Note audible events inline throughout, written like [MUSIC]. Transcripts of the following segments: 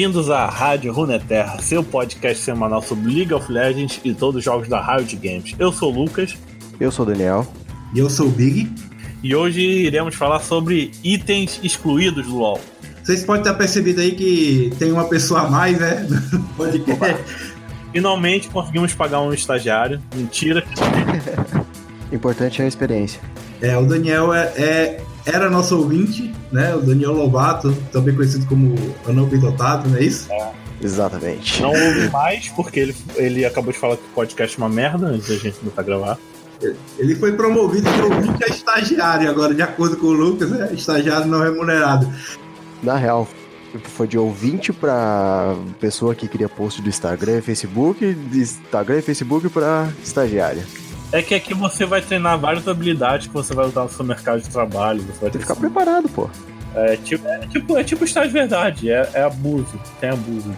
Bem-vindos à Rádio Runeterra, seu podcast semanal sobre League of Legends e todos os jogos da Riot Games. Eu sou o Lucas. Eu sou o Daniel. E eu sou o Big. E hoje iremos falar sobre itens excluídos do LoL. Vocês podem ter percebido aí que tem uma pessoa a mais, né? [LAUGHS] podcast. [LAUGHS] Finalmente conseguimos pagar um estagiário. Mentira. [LAUGHS] Importante é a experiência. É, o Daniel é, é era nosso ouvinte, né? O Daniel Lobato, também conhecido como Anão Dotado, não é isso? É. Exatamente. Não ouve mais, porque ele, ele acabou de falar que o podcast é uma merda antes da gente começar a gravar. Ele foi promovido de ouvinte a estagiário agora, de acordo com o Lucas, é estagiário não remunerado. Na real, foi de ouvinte para pessoa que cria post do Instagram e Facebook, de Instagram e Facebook para estagiária. É que aqui você vai treinar várias habilidades que você vai usar no seu mercado de trabalho. Você vai ter que ficar preparado, pô. É tipo, é tipo, é tipo estágio verdade, é, é abuso. Tem abuso.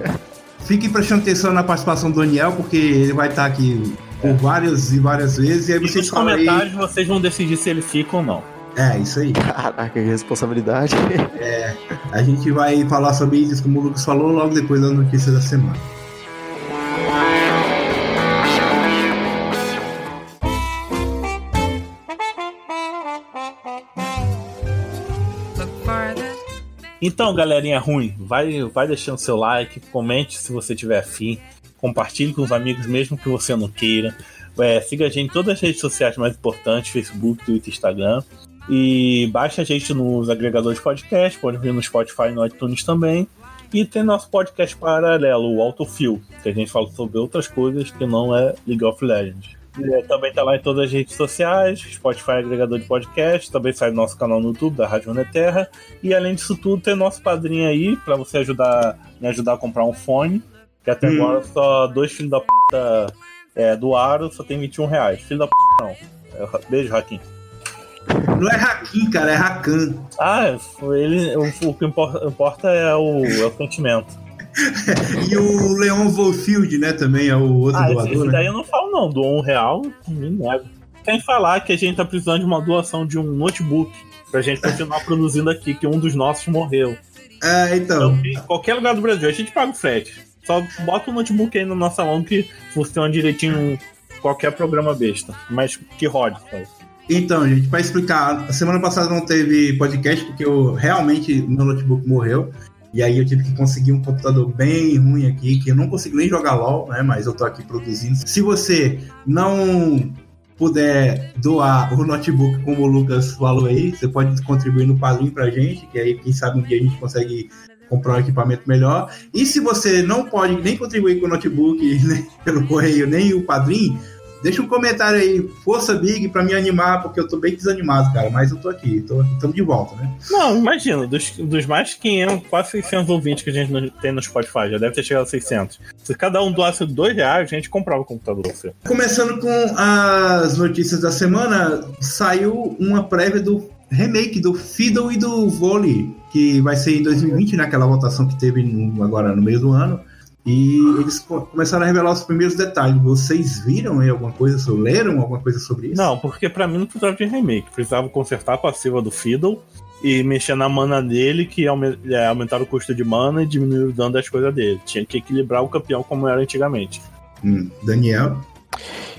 [LAUGHS] Fique prestando atenção na participação do Daniel, porque ele vai estar aqui por é. várias e várias vezes. E aí e vocês nos comentários aí... vocês vão decidir se ele fica ou não. É, isso aí. Caraca, que responsabilidade. É, a gente vai falar sobre isso, como o Lucas falou, logo depois das notícias da semana. Então, galerinha ruim, vai, vai deixando seu like, comente se você tiver afim, compartilhe com os amigos mesmo que você não queira. É, siga a gente em todas as redes sociais mais importantes, Facebook, Twitter, Instagram. E baixe a gente nos agregadores de podcast, pode vir no Spotify e no iTunes também. E tem nosso podcast paralelo, o Autofill, que a gente fala sobre outras coisas que não é League of Legends. É, também tá lá em todas as redes sociais, Spotify agregador de podcast, também sai no nosso canal no YouTube da Rádio Neterra. E além disso tudo, tem nosso padrinho aí para você ajudar me ajudar a comprar um fone. Que até hum. agora só dois filhos da puta é, do Aro só tem 21 reais. Filho da puta não. É, beijo, Raquim. Não é Hakim, cara, é Rakan. Ah, ele, o, o que importa, importa é, o, é o sentimento. [LAUGHS] e o Leon Volfield, né, também é o outro ah, doador. Esse, esse né? daí eu não falo, não. Doou um real, me nego. Sem falar que a gente tá precisando de uma doação de um notebook pra gente continuar [LAUGHS] produzindo aqui, que um dos nossos morreu. É, então. então. Qualquer lugar do Brasil, a gente paga o frete. Só bota o notebook aí na nossa mão que funciona direitinho qualquer programa besta. Mas que rode, sabe? Então, gente, para explicar, a semana passada não teve podcast porque eu realmente meu notebook morreu. E aí eu tive que conseguir um computador bem ruim aqui, que eu não consigo nem jogar LOL, né? Mas eu tô aqui produzindo. Se você não puder doar o notebook, como o Lucas falou aí, você pode contribuir no Padrim pra gente, que aí quem sabe um dia a gente consegue comprar um equipamento melhor. E se você não pode nem contribuir com o notebook, [LAUGHS] nem pelo correio, nem o Padrim, Deixa um comentário aí, força Big, pra me animar, porque eu tô bem desanimado, cara. Mas eu tô aqui, tô, de volta, né? Não, imagina, dos, dos mais 500, quase 600 ouvintes que a gente tem no Spotify, já deve ter chegado a 600. Se cada um doasse 2 reais, a gente comprava o computador. Você. Começando com as notícias da semana, saiu uma prévia do remake do Fiddle e do Volley, que vai ser em 2020, naquela né, votação que teve no, agora no meio do ano. E eles começaram a revelar os primeiros detalhes. Vocês viram aí alguma coisa leram alguma coisa sobre isso? Não, porque para mim não precisava de remake. Precisava consertar a passiva do Fiddle e mexer na mana dele, que é, aumentar o custo de mana e diminuir o dano das coisas dele. Tinha que equilibrar o campeão como era antigamente. Hum, Daniel?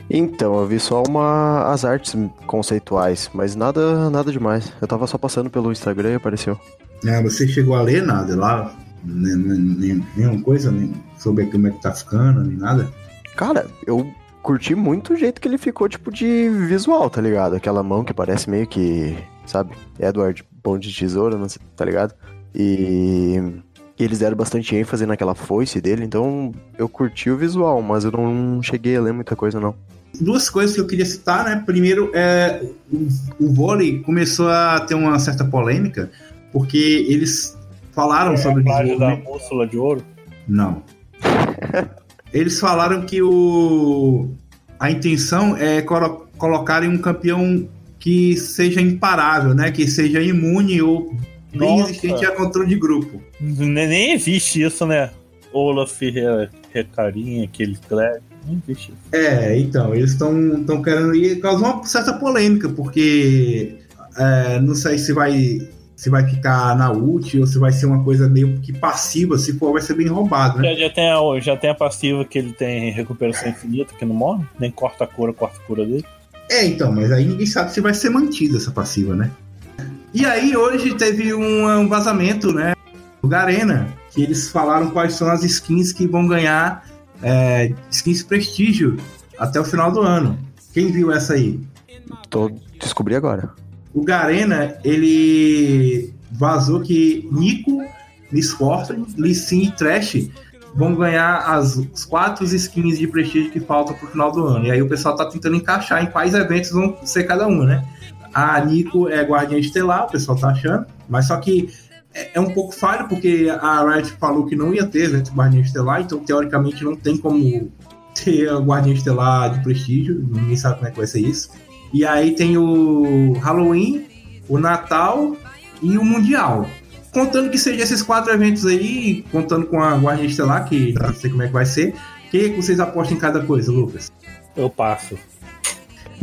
Então, eu vi só uma as artes conceituais, mas nada nada demais. Eu tava só passando pelo Instagram e apareceu. Ah, você chegou a ler nada lá? Nenhuma coisa, nem sobre como é que tá ficando, nem nada? Cara, eu curti muito o jeito que ele ficou, tipo, de visual, tá ligado? Aquela mão que parece meio que, sabe, Edward Pão de Tesoura, tá ligado? E... e eles deram bastante ênfase naquela foice dele, então eu curti o visual, mas eu não cheguei a ler muita coisa, não. Duas coisas que eu queria citar, né? Primeiro, é, o, o vôlei começou a ter uma certa polêmica, porque eles falaram é sobre o desenvolvimento. da bússola de ouro? Não. [LAUGHS] Eles falaram que o a intenção é colo colocarem um campeão que seja imparável, né? Que seja imune ou bem resistente a controle de grupo. Nem existe isso, né? Olaf Recarinha, aquele Clé. Não existe isso. É, então, eles estão querendo ir causar uma certa polêmica, porque é, não sei se vai se vai ficar na ult ou se vai ser uma coisa meio que passiva, se for, vai ser bem roubado, né? Já, já, tem a, já tem a passiva que ele tem recuperação infinita, que não morre, nem corta a cura, corta a cura dele. É, então, mas aí ninguém sabe se vai ser mantida essa passiva, né? E aí hoje teve um, um vazamento, né? Do Garena, que eles falaram quais são as skins que vão ganhar é, skins prestígio até o final do ano. Quem viu essa aí? Tô descobri agora. O Garena, ele vazou que Nico, Miss Fortune, Lee Sin e Trash vão ganhar as, as quatro skins de prestígio que faltam pro final do ano. E aí o pessoal tá tentando encaixar em quais eventos vão ser cada uma, né? A Nico é Guardiã Estelar, o pessoal tá achando, mas só que é, é um pouco falho, porque a Riot falou que não ia ter evento Guardiã Estelar, então teoricamente não tem como ter a Guardiã Estelar de prestígio, ninguém sabe como é que vai ser isso. E aí tem o Halloween, o Natal e o Mundial. Contando que seja esses quatro eventos aí, contando com a Guardiã Estelar, que não sei como é que vai ser, o que vocês apostam em cada coisa, Lucas? Eu passo.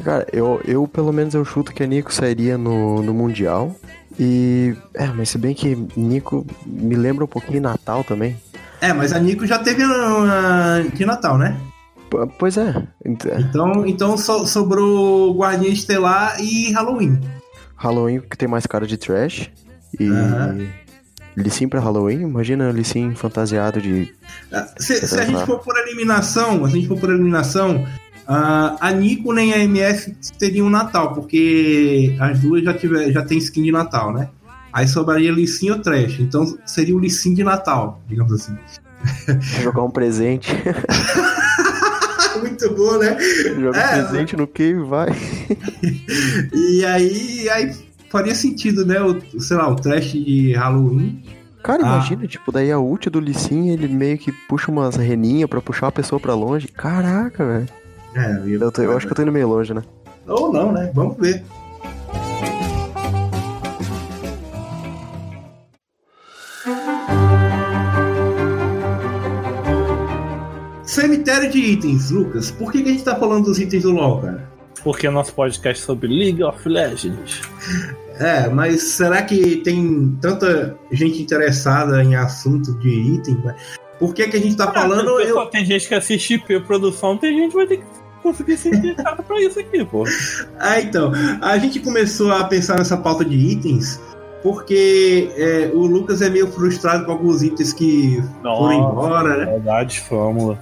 Cara, eu, eu pelo menos eu chuto que a Nico sairia no, no Mundial. E. É, mas se bem que Nico me lembra um pouquinho Natal também. É, mas a Nico já teve uh, de Natal, né? Pois é. Então, então so, sobrou Guardiã Estelar e Halloween. Halloween que tem mais cara de trash. E. Uhum. Lissim pra Halloween? Imagina Lissim fantasiado de. Se, se a gente for por eliminação, se a gente for por eliminação, Uh, a Nico nem a MF teriam um Natal, porque as duas já, tiver, já tem skin de Natal, né? Aí sobraria Lissin ou Trash. Então seria o Lissin de Natal, digamos assim. Jogar um presente. [LAUGHS] Muito bom, né? Joga é, presente no que vai. [LAUGHS] e aí, aí faria sentido, né? O, sei lá, o Trash de Halloween. Cara, ah. imagina, tipo, daí a ult do Lissin, ele meio que puxa umas reninhas pra puxar a pessoa pra longe. Caraca, velho. É, eu, eu, tô, eu acho que eu tô indo meio longe, né? Ou não, né? Vamos ver. Cemitério de itens, Lucas. Por que, que a gente tá falando dos itens do LoL, cara? Porque é nosso podcast sobre League of Legends. É, mas será que tem tanta gente interessada em assunto de item? Por que, que a gente tá falando? É, eu... Tem gente que assiste IP produção, tem gente que vai ter que conseguir ser indicado pra isso aqui, pô. [LAUGHS] Ah, então. A gente começou a pensar nessa pauta de itens porque é, o Lucas é meio frustrado com alguns itens que Nossa, foram embora, né? Verdade, fórmula.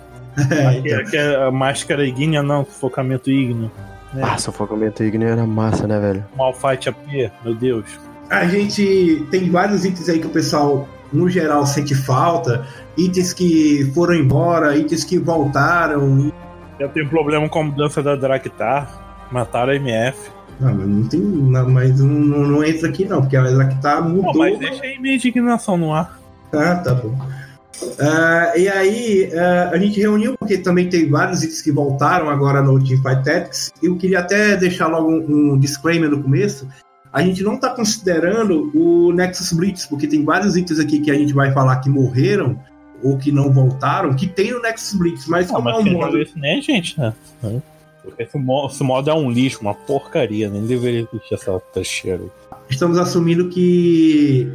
É, então. aqui é a máscara ígnea, não, sufocamento ígneo. Né? Ah, sufocamento ígneo era massa, né, velho? Malfight AP, meu Deus. A gente tem vários itens aí que o pessoal, no geral, sente falta. Itens que foram embora, itens que voltaram, eu tenho problema com a mudança da Draktar. Mataram a MF. Não, mas não tem. Não, mas não, não, não, entra aqui não, porque a Draktar mudou. Pô, mas deixa aí minha indignação no ar. Ah, tá bom. Uh, e aí, uh, a gente reuniu, porque também tem vários itens que voltaram agora no Teamfight Tactics. Eu queria até deixar logo um, um disclaimer no começo. A gente não está considerando o Nexus Blitz, porque tem vários itens aqui que a gente vai falar que morreram ou que não voltaram, que tem no Nexus Blitz, mas não, como mas é um modo... isso nem gente, né? Esse modo, esse modo é um lixo, uma porcaria, nem deveria existir essa trecheira. Estamos assumindo que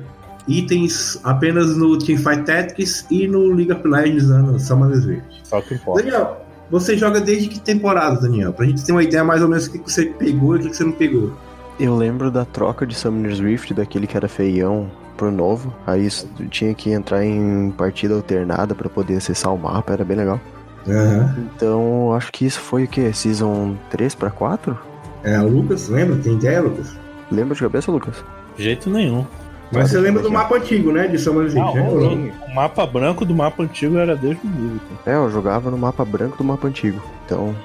itens apenas no Teamfight Tactics e no League of Legends né, são mais verdes. Só que importa. Daniel, você joga desde que temporada, Daniel? Pra gente ter uma ideia mais ou menos do que você pegou e do que você não pegou. Eu lembro da troca de Summoner's Rift, daquele que era feião, pro novo. Aí tinha que entrar em partida alternada para poder acessar o mapa, era bem legal. Uhum. Então, acho que isso foi o quê? Season 3 para 4? É, o Lucas, lembra? Tem ideia, Lucas? Lembra de cabeça, Lucas? De jeito nenhum. Mas você lembra do mapa antigo, né? De Summer League, né? O mapa branco do mapa antigo era Deus do livro. É, eu jogava no mapa branco do mapa antigo. Então.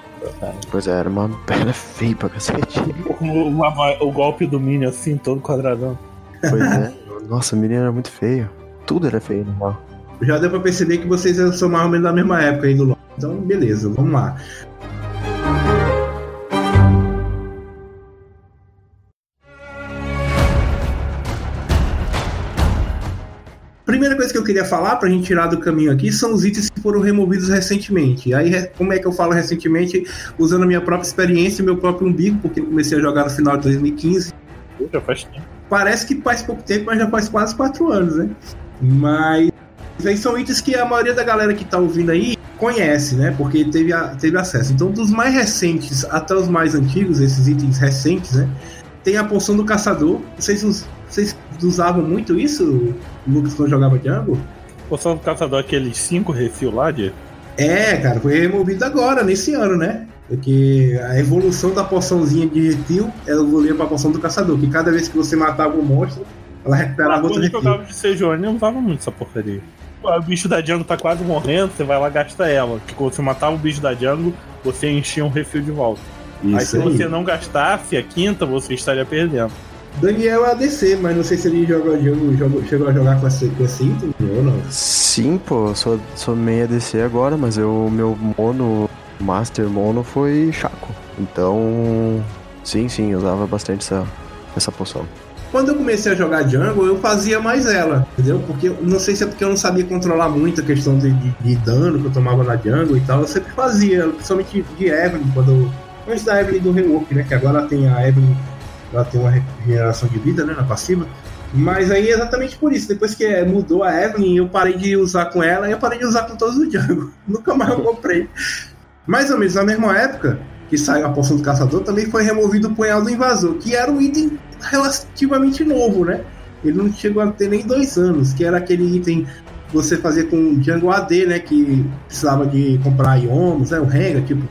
Pois é, era uma perna feia pra cacete. O, o, o golpe do Minion assim, todo quadradão. Pois é. Nossa, o menino era muito feio. Tudo era feio normal. Já deu pra perceber que vocês são mais ou menos da mesma época aí do LoL. Então, beleza, vamos lá. Que eu queria falar pra gente tirar do caminho aqui são os itens que foram removidos recentemente. Aí, como é que eu falo recentemente? Usando a minha própria experiência, meu próprio umbigo, porque eu comecei a jogar no final de 2015. Já faz tempo parece que faz pouco tempo, mas já faz quase quatro anos, né? Mas aí são itens que a maioria da galera que tá ouvindo aí conhece, né? Porque teve, a, teve acesso. Então, dos mais recentes até os mais antigos, esses itens recentes, né? Tem a poção do caçador. Vocês, vocês usavam muito isso, Lucas, quando jogava Jungle? Poção do caçador, aqueles cinco refil lá de. É, cara, foi removido agora, nesse ano, né? Porque a evolução da poçãozinha de refil evoluía pra poção do caçador, que cada vez que você matava um monstro, ela recuperava outro Quando eu refil. jogava de Sejuani, eu usava muito essa porcaria. O bicho da jungle tá quase morrendo, você vai lá e gasta ela. Que quando você matava o bicho da jungle, você enchia um refil de volta. aí se Isso aí. você não gastasse a quinta, você estaria perdendo. Daniel é ADC, mas não sei se ele joga jogo, jogou- chegou a jogar com esse, com esse item ou não. Sim, pô, sou, sou meia DC agora, mas o meu mono, Master Mono foi Chaco. Então, sim, sim, usava bastante essa, essa poção. Quando eu comecei a jogar Jungle, eu fazia mais ela, entendeu? Porque não sei se é porque eu não sabia controlar muito a questão de, de- de dano que eu tomava na Jungle e tal. Eu sempre fazia, principalmente de Evelyn, quando antes da Evelyn do rework, né? Que agora tem a Evelyn, ela tem uma regeneração de vida, né? Na passiva. Mas aí é exatamente por isso. Depois que é, mudou a Evelyn, eu parei de usar com ela e eu parei de usar com todos os Jungle. [LAUGHS] Nunca mais eu comprei. Mais ou menos na mesma época que saiu a poção do caçador, também foi removido o punhal do invasor, que era um item relativamente novo, né? Ele não chegou a ter nem dois anos, que era aquele item que você fazia com Django AD, né? Que precisava de comprar iomos, né? O Renga, tipo.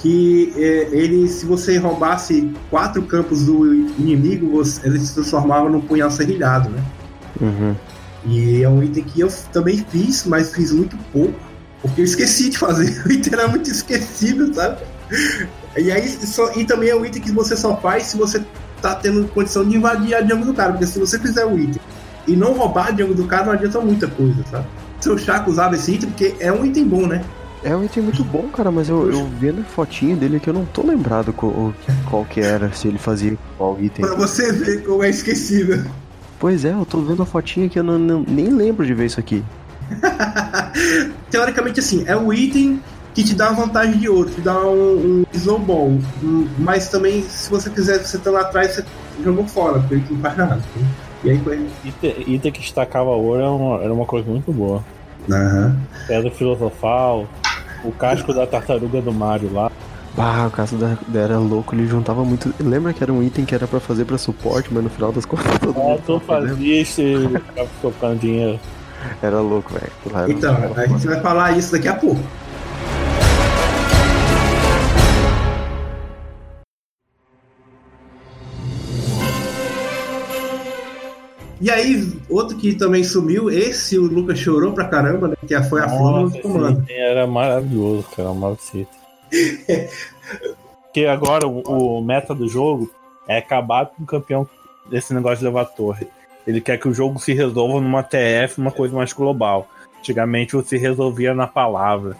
Que é, ele, se você roubasse quatro campos do inimigo, ele se transformava num punhal serrilhado, né? Uhum. E é um item que eu também fiz, mas fiz muito pouco, porque eu esqueci de fazer. [LAUGHS] O item era muito esquecível, sabe? E aí só- e também é um item que você só faz se você tá tendo condição de invadir a jungle do cara, porque se você fizer o item e não roubar a jungle do cara, não adianta muita coisa, sabe? Seu Chaco usava esse item porque é um item bom, né? É um item muito bom, cara, mas eu, eu vendo a fotinha dele aqui, eu não tô lembrado qual, qual que era, se ele fazia qual item. Pra você ver como é esquecível. Pois é, eu tô vendo a fotinha aqui, eu não, não- nem lembro de ver isso aqui. [LAUGHS] Teoricamente, assim, é o item que te dá vantagem de outro, te dá um, um snowball. Um- Mas também, se você quiser, você tá lá atrás, você jogou fora, porque ele não faz nada. E aí foi. Item, item que destacava ouro era uma, era uma coisa muito boa. Aham. Pedra filosofal, o casco da tartaruga do Mario lá. Ah, o caso da, da era louco, ele juntava muito. Lembra que era um item que era pra fazer pra suporte, mas no final das [LAUGHS] contas todo mundo tu fazia isso e ficava tocando dinheiro. Era louco, velho. Então, a gente vai falar isso daqui a pouco. E aí, outro que também sumiu, esse o Lucas chorou pra caramba, né? Que foi a Flama do comando. era maravilhoso, cara, o Malcito. Porque agora o, o meta do jogo é acabar com o campeão desse negócio de levar torre. Ele quer que o jogo se resolva numa TF, uma coisa mais global. Antigamente você resolvia na palavra.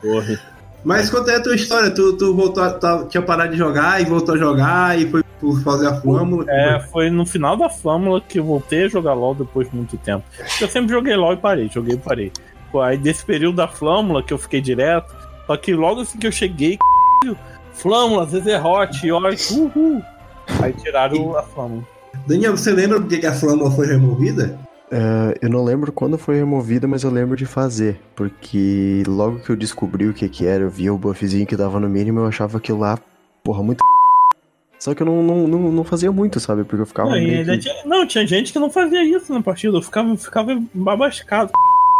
Torre. Mas conta aí a tua história, tu, tu voltou, a- tá- tinha parado de jogar e voltou a jogar e foi por fazer a Flâmula. É, foi no final da Flâmula que eu voltei a jogar LOL depois de muito tempo. Eu sempre joguei LOL e parei, joguei e parei. Pô, Aí desse período da Flâmula que eu fiquei direto, só que logo assim que eu cheguei, Flâmula, Zezerot, York, uhul. Aí tiraram a Flâmula. Daniel, você lembra por que a Flâmula foi removida? É, eu não lembro quando foi removida, mas eu lembro de fazer. Porque logo que eu descobri o que que era, eu via o buffzinho que dava no mínimo, eu achava aquilo lá, porra, muito. Só que eu não, não, não, não fazia muito, sabe? Porque eu ficava Não, que... tinha, não, tinha gente que não fazia isso na partida, eu ficava, ficava babascado.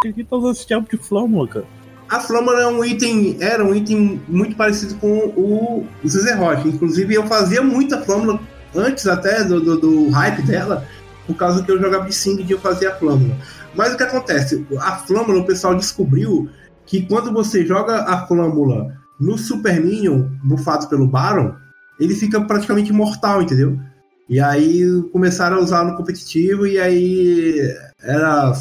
Por que todos esse tipo de Flâmula, cara? A Flâmula é um item, era um item muito parecido com o Zezerot. Inclusive, eu fazia muita Flâmula antes até do, do, do hype dela, por causa que eu jogava de Singed e eu fazia a Flâmula. Mas o que acontece? A Flâmula, o pessoal descobriu que quando você joga a Flâmula no Super Minion, bufado pelo Baron, ele fica praticamente mortal, entendeu? E aí começaram a usar no competitivo e aí era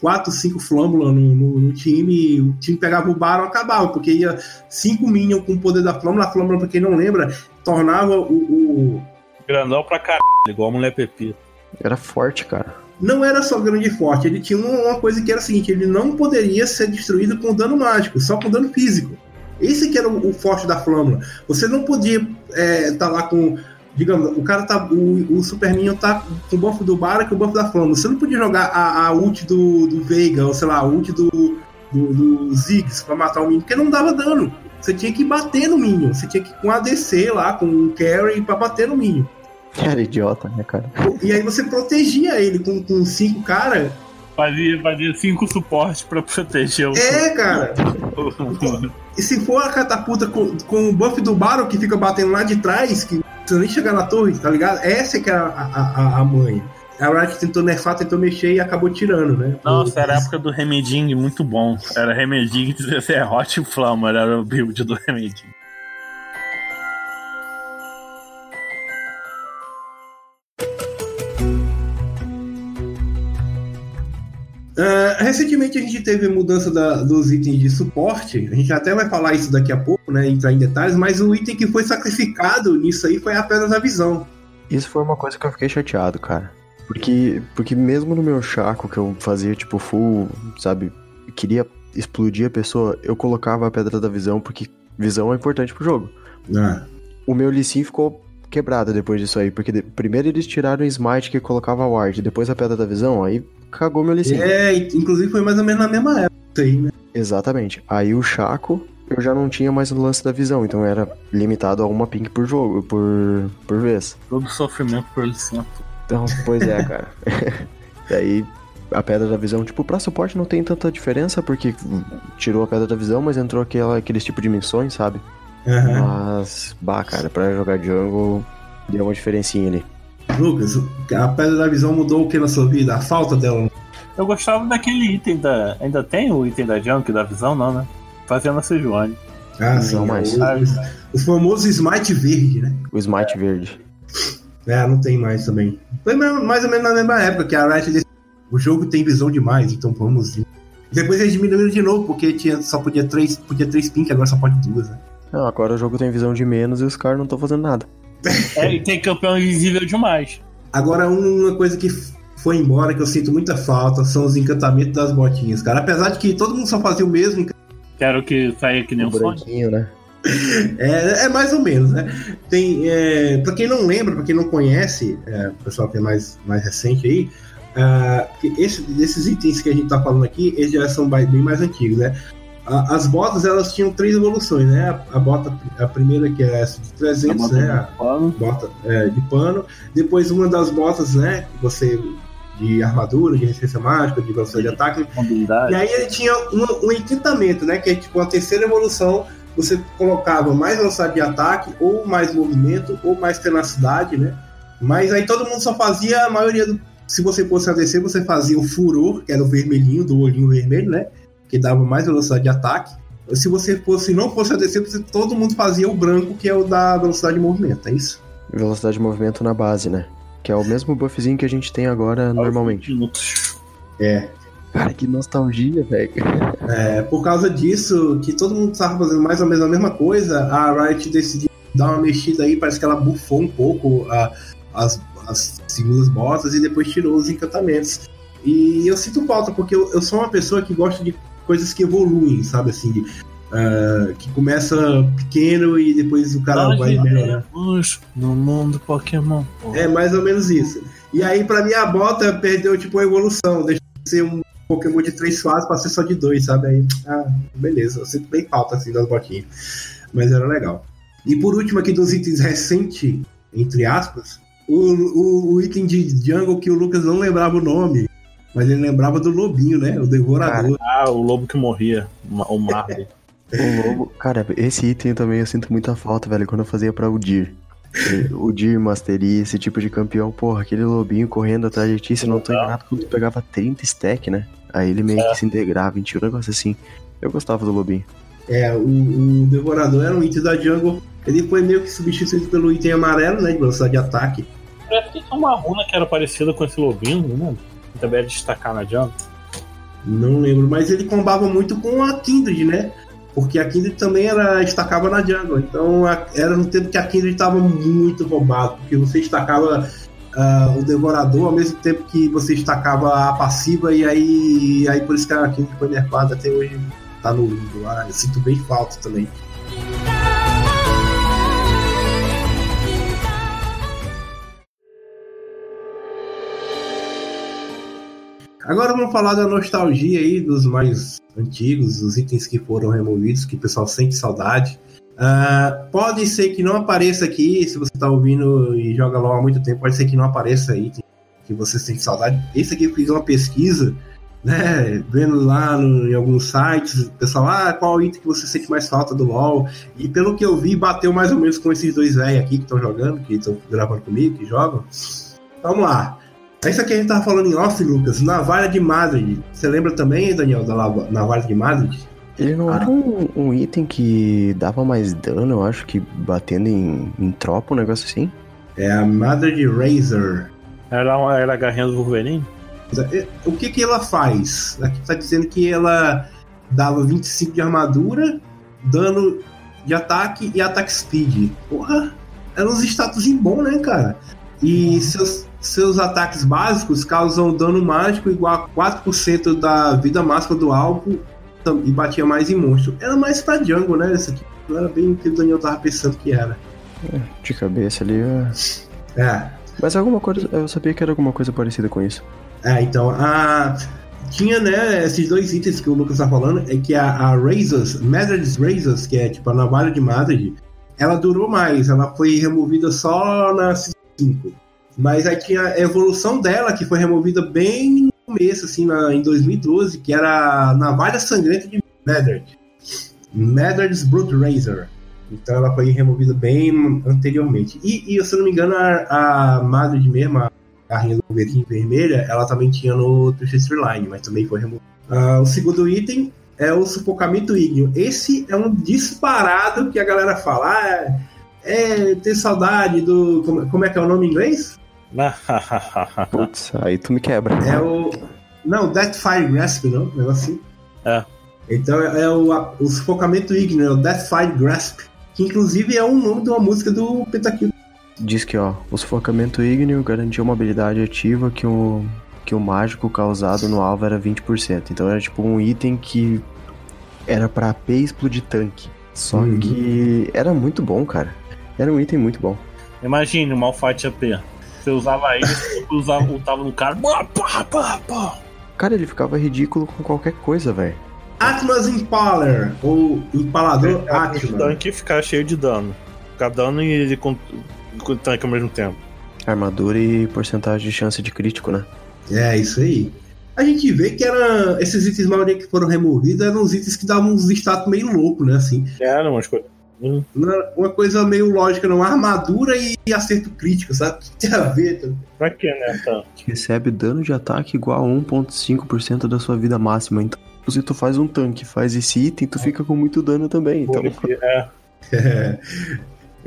4, 5 Flâmula no, no, no time, e o time pegava o Baron e acabava, porque ia 5 Minion com o poder da Flâmula, a Flâmula, pra quem não lembra, tornava o, o- Grandão pra caralho, igual a mulher Pepita. Era forte, cara. Não era só grande e forte, ele tinha uma uma coisa que era a seguinte, ele não poderia ser destruído com dano mágico, só com dano físico. Esse que era o, o forte da Flâmula. Você não podia estar lá com digamos, o cara tá. O, o Super Minion tá com o buff do Barak e o buff da Flama. Você não podia jogar a, a ult do, do Veiga, ou sei lá, a ult do, do, do Ziggs pra matar o Minion, porque não dava dano. Você tinha que bater no Minion. Você tinha que ir com ADC lá, com o Carry pra bater no Minion. Era idiota, né, cara? E aí você protegia ele com, com cinco caras. Fazia, fazia cinco suportes pra proteger o. É, cara. [LAUGHS] E se for a catapulta com, com o buff do Baron que fica batendo lá de trás, que você nem chegar na torre, tá ligado? Essa que é a, a, a, a manha. A Riot tentou nerfar, tentou mexer e acabou tirando, né? Nossa, era a época do Remeding muito bom. Era Remeding, é Hot Flammer, era o build do Remeding. Uh, recentemente a gente teve mudança da, dos itens de suporte. A gente até vai falar isso daqui a pouco, né? Entrar em detalhes, mas o item que foi sacrificado nisso aí foi a Pedra da Visão. Isso foi uma coisa que eu fiquei chateado, cara. Porque, porque mesmo no meu chaco, que eu fazia tipo full, sabe? Queria explodir a pessoa, eu colocava a Pedra da Visão, porque visão é importante pro jogo. Ah. O meu Lissin ficou quebrado depois disso aí, porque de- primeiro eles tiraram o Smite que colocava ward, depois a Pedra da Visão, aí cagou meu Lissin. É, inclusive foi mais ou menos na mesma época aí, né? Exatamente. Aí o Chaco, eu já não tinha mais o lance da visão, então era limitado a uma pink por jogo, por, por vez. Todo sofrimento por licença. Então, pois é, [LAUGHS] cara. [LAUGHS] Daí a pedra da visão, tipo, pra suporte não tem tanta diferença, porque tirou a pedra da visão, mas entrou aquela, aqueles tipo de missões, sabe? Aham. Mas, bah, cara, pra jogar jungle deu uma diferencinha ali. Lucas, a Pedra da Visão mudou o que na sua vida? A falta dela. Eu gostava daquele item da. Ainda tem o item da Junk, da visão, não, né? Fazendo a Sejuani. Ah, sim. mais. O, famoso Smite Verde, né? O Smite verde. É, não tem mais também. Foi mais ou menos na mesma época que a Riot decidiu, o jogo tem visão demais, então vamos ir. Depois eles diminuíram de novo, porque tinha, só podia três, podia três pink, agora só pode duas, né? Não, agora o jogo tem visão de menos e os caras não estão fazendo nada. É, e tem campeão invisível demais. Agora, uma coisa que foi embora, que eu sinto muita falta, são os encantamentos das botinhas, cara. Apesar de que todo mundo só fazia o mesmo, encan- Quero que saia que nem O um branquinho, né? [LAUGHS] é, é mais ou menos, né? Tem, é, pra quem não lembra, pra quem não conhece, é, o pessoal que é mais, mais recente aí, ah, que esse- esses itens que a gente tá falando aqui, eles já são bem mais antigos, né? A- As botas, elas tinham três evoluções, né? A, a bota, a primeira que é essa de 300, né? A, Pano. bota é, de pano. Depois uma das botas, né? Você de armadura, de resistência mágica, de velocidade de ataque. E aí ele tinha um, um encantamento, né? Que é tipo uma terceira evolução. Você colocava mais velocidade de ataque, ou mais movimento, ou mais tenacidade, né? Mas aí todo mundo só fazia a maioria do. Se você fosse ADC, você fazia o furor, que era o vermelhinho, do olhinho vermelho, né? Que dava mais velocidade de ataque. Se você fosse, não fosse ADC, você, todo mundo fazia o branco, que é o da velocidade de movimento, é isso? Velocidade de movimento na base, né? Que é o mesmo buffzinho que a gente tem agora normalmente. Minutos. É. Cara, que nostalgia, velho. É, por causa disso, que todo mundo estava fazendo mais ou menos a mesma coisa, a Riot decidiu dar uma mexida aí, parece que ela bufou um pouco a- as, as segundas botas e depois tirou os encantamentos. E eu sinto falta, porque eu, eu sou uma pessoa que gosta de coisas que evoluem, sabe assim? ah, que começa pequeno e depois o cara Nós vai melhorar. no mundo Pokémon. É mais ou menos isso. E aí, pra mim, a bota perdeu, tipo, a evolução. Deixou de ser um Pokémon de três fases pra ser só de dois, sabe? Aí, ah, beleza. Eu sinto bem falta, assim, das botinhas. Mas era legal. E por último, aqui dos itens recentes, entre aspas, o, o, o item de jungle que o Lucas não lembrava o nome. Mas ele lembrava do lobinho, né? O devorador. Ah, o lobo que morria. O Marvel. [LAUGHS] O lobo. Cara, esse item também eu sinto muita falta, velho, quando eu fazia pra Udir. Udir, Mastery, esse tipo de campeão, porra, aquele lobinho correndo atrás de ti, se não tô enganado, quando tu pegava 30 stack, né? Aí ele meio que se integrava, tinha um negócio assim. Eu gostava do lobinho. É, o, o devorador era um item da jungle. Ele foi meio que substituído pelo item amarelo, né? De velocidade de ataque. Parece que tinha uma runa que era parecida com esse lobinho, né? Que também era destacar na jump. Não lembro, mas ele combava muito com a Kindred, né? Porque a Kindred também era estacava na jungle. Então a- era no tempo que a Kindred estava muito roubado, porque você estacava ah, o Devorador ao mesmo tempo que você estacava a passiva, e aí, aí por isso que a Kindred foi nerfada até hoje tá no limbo lá. Eu sinto bem falta também. Agora vamos falar da nostalgia aí dos mais antigos, os itens que foram removidos, que o pessoal sente saudade. Uh, pode ser que não apareça aqui, se você está ouvindo e joga LOL há muito tempo, pode ser que não apareça aí que você sente saudade. Esse aqui eu fiz uma pesquisa, né, vendo lá no, em alguns sites, o pessoal, ah, qual item que você sente mais falta do LoL? E pelo que eu vi, bateu mais ou menos com esses dois velhos aqui que estão jogando, que estão gravando comigo, que jogam. Vamos lá. Isso aqui a gente tava falando em off, Lucas, Navalha de Madrid. Você lembra também, Daniel, da Navalha de Madrid? Ele não ah. era um, um, item que dava mais dano, eu acho que batendo em, em tropa, um negócio assim? É a Madrid Razor. Era, era a garrinha do Wolverine? É, o que que ela faz? Aqui tá dizendo que ela dava 25 de armadura, dano de ataque e ataque speed. Porra, eram uns status bom, né, cara? E seus, seus ataques básicos causam dano mágico igual a 4% da vida máxima do alvo e batia mais em monstro. Era mais pra jungle, né? Esse aqui não era bem o que o Daniel tava pensando que era. É, de cabeça ali. É. é. Mas alguma coisa. Eu sabia que era alguma coisa parecida com isso. É, então, a. Tinha, né, esses dois itens que o Lucas tá falando, é que a, a Razors, Madrid's Razors, que é tipo a navalha de Madrid, ela durou mais, ela foi removida só na 5. Mas aí tinha a evolução dela, que foi removida bem no começo, assim, na, em 2012, que era a navalha sangrenta de Madrid. Madrid's Blood Razor. Então ela foi removida bem anteriormente. E, e se eu não me engano, a, a Madrid mesmo, a carrinha do Wolverine vermelha, ela também tinha no Twisted Line, mas também foi removida. Uh, o segundo item é o sufocamento ígneo. Esse é um disparado que a galera fala. Ah, é, ter saudade do. Como, como é que é o nome em inglês? [LAUGHS] Putz, aí tu me quebra. É o. Não, Deathfire Grasp, não? Negócio assim. É. Então é, é o, o sufocamento ígneo, é o Deathfire Grasp que inclusive é um nome de uma música do Pentakill. Diz que, ó, o sufocamento ígneo garantia uma habilidade ativa que o, que o mágico causado no alvo era 20%. Então era tipo um item que era pra AP explodir tanque. Só uhum. que era muito bom, cara. Era um item muito bom. Imagine o Malfight AP. Você usava ele, você usava, tava no cara. Pá, pá, pá. Cara, ele ficava ridículo com qualquer coisa, velho. Atlas Impaler, ou Empalador é, Atlas. O tanque ficar cheio de dano. Ficar dano e ele com, com o tanque ao mesmo tempo. Armadura e porcentagem de chance de crítico, né? É, isso aí. A gente vê que era, esses itens maioria que foram removidos eram uns itens que davam uns status meio louco, né? Assim. Era umas coisas. Hum. Uma coisa meio lógica, não. Armadura e acerto crítico, sabe? Que [LAUGHS] tem a ver? Tá? Pra que, né? Tá. Recebe dano de ataque igual a 1,5% da sua vida máxima. Então se tu faz um tanque, faz esse item, tu fica com muito dano também. Então... É. [LAUGHS] é.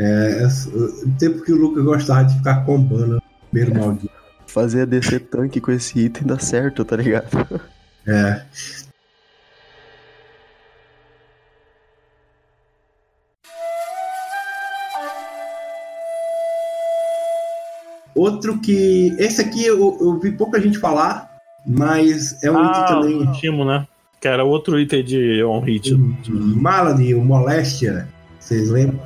É, o tempo que o Luca gostava de ficar combando primeiro é. maldito. Fazer a DC tanque com esse item dá certo, tá ligado? É. Outro que. Esse aqui eu, eu vi pouca gente falar, mas é um ah, item também. O Timo, né? Que era outro item de on hit. Malady, o Moléstia. Vocês lembram?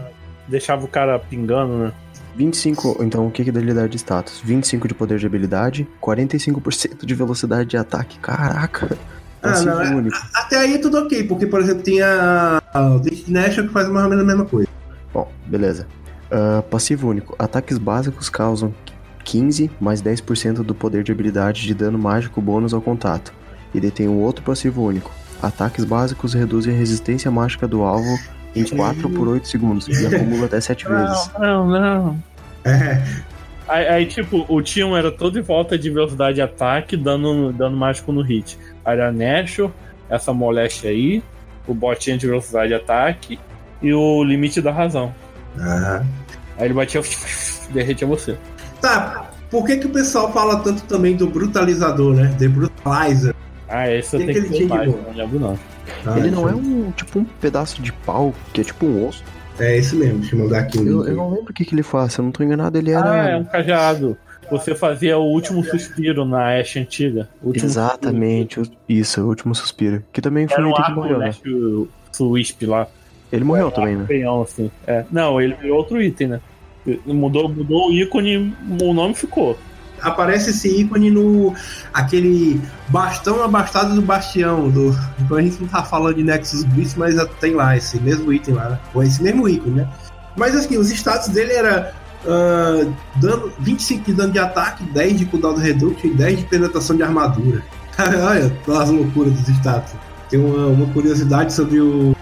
Deixava o cara pingando, né? 25, então o que que ele dá de status? 25 de poder de habilidade, 45% de velocidade de ataque. Caraca! Ah, não, é, único. até aí é tudo ok, porque, por exemplo, tem a, a Destination que faz mais ou menos a mesma coisa. Bom, beleza. Uh, passivo único. Ataques básicos causam 15 mais 10% do poder de habilidade de dano mágico bônus ao contato e detém um outro passivo único. Ataques básicos reduzem a resistência mágica do alvo em 4 por 8 segundos e acumula até 7 [LAUGHS] vezes. Não, não. É. Aí, aí, tipo, o Tion era todo em volta de velocidade de ataque, dando, dando mágico no hit. Aí era Nashor, essa moléstia aí, o botinho de velocidade de ataque e o limite da razão. Aham. Aí ele batia, [LAUGHS] derretia você. Tá, por que, que o pessoal fala tanto também do brutalizador, né? The Brutalizer. Ah, esse eu tenho que ter mais, não lembro não. Ah, ele não é um tipo um pedaço de pau, que é tipo um osso. É esse mesmo, deixa eu mandar aqui um eu, eu, não lembro o que, que ele faz, se eu não tô enganado, ele era. Ah, é um cajado. Você fazia o último suspiro na Ashe antiga. Exatamente, suspiro. isso, o último suspiro. Que também foi era um item que morreu, né? O Wisp lá. Ele morreu também, né? Assim. É. Não, ele virou outro item, né? Mudou, mudou o ícone, o nome ficou. aparece esse ícone no aquele bastão abastado do bastião do então a gente não tá falando de Nexus Blitz, mas tem lá esse mesmo item lá, ou esse mesmo ícone, né? Mas assim, os status dele era uh, dano, 25 de dano de ataque, 10 de cooldown reduction e 10 de penetração de armadura. [LAUGHS] Olha as loucuras dos status. Tem uma, uma curiosidade sobre o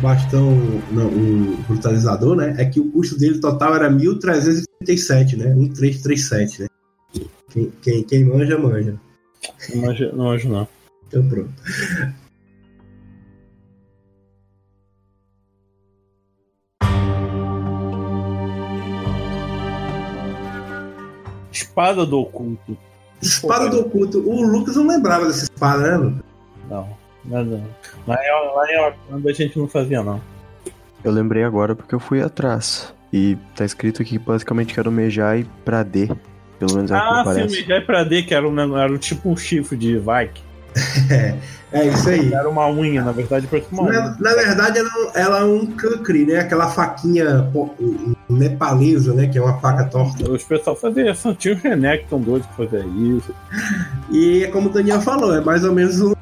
bastão, não, o brutalizador, né? É que o custo dele total era 1.337, né? 1.337, né? Quem, quem, quem manja, manja. Não manjo, não manjo, não. Então pronto. Espada do oculto. Espada do oculto. O Lucas não lembrava dessa espada, né? Não. Nada. Lá em, lá em Orlando a gente não fazia, não. Eu lembrei agora porque eu fui atrás. E tá escrito aqui basicamente que era o Mejai pra D. Pelo menos é o que Ah, sim, o parece. Mejai pra D, que era, um, era tipo um chifre de Vike. É, [LAUGHS] é isso aí. Era uma unha, na verdade, parece uma unha. Na, na verdade, ela, ela é um cancri, né? Aquela faquinha nepalesa, né? Que é uma faca torta. Os pessoal faziam isso, tinha os Renekton doidos que fazia isso. E é como o Daniel falou, é mais ou menos um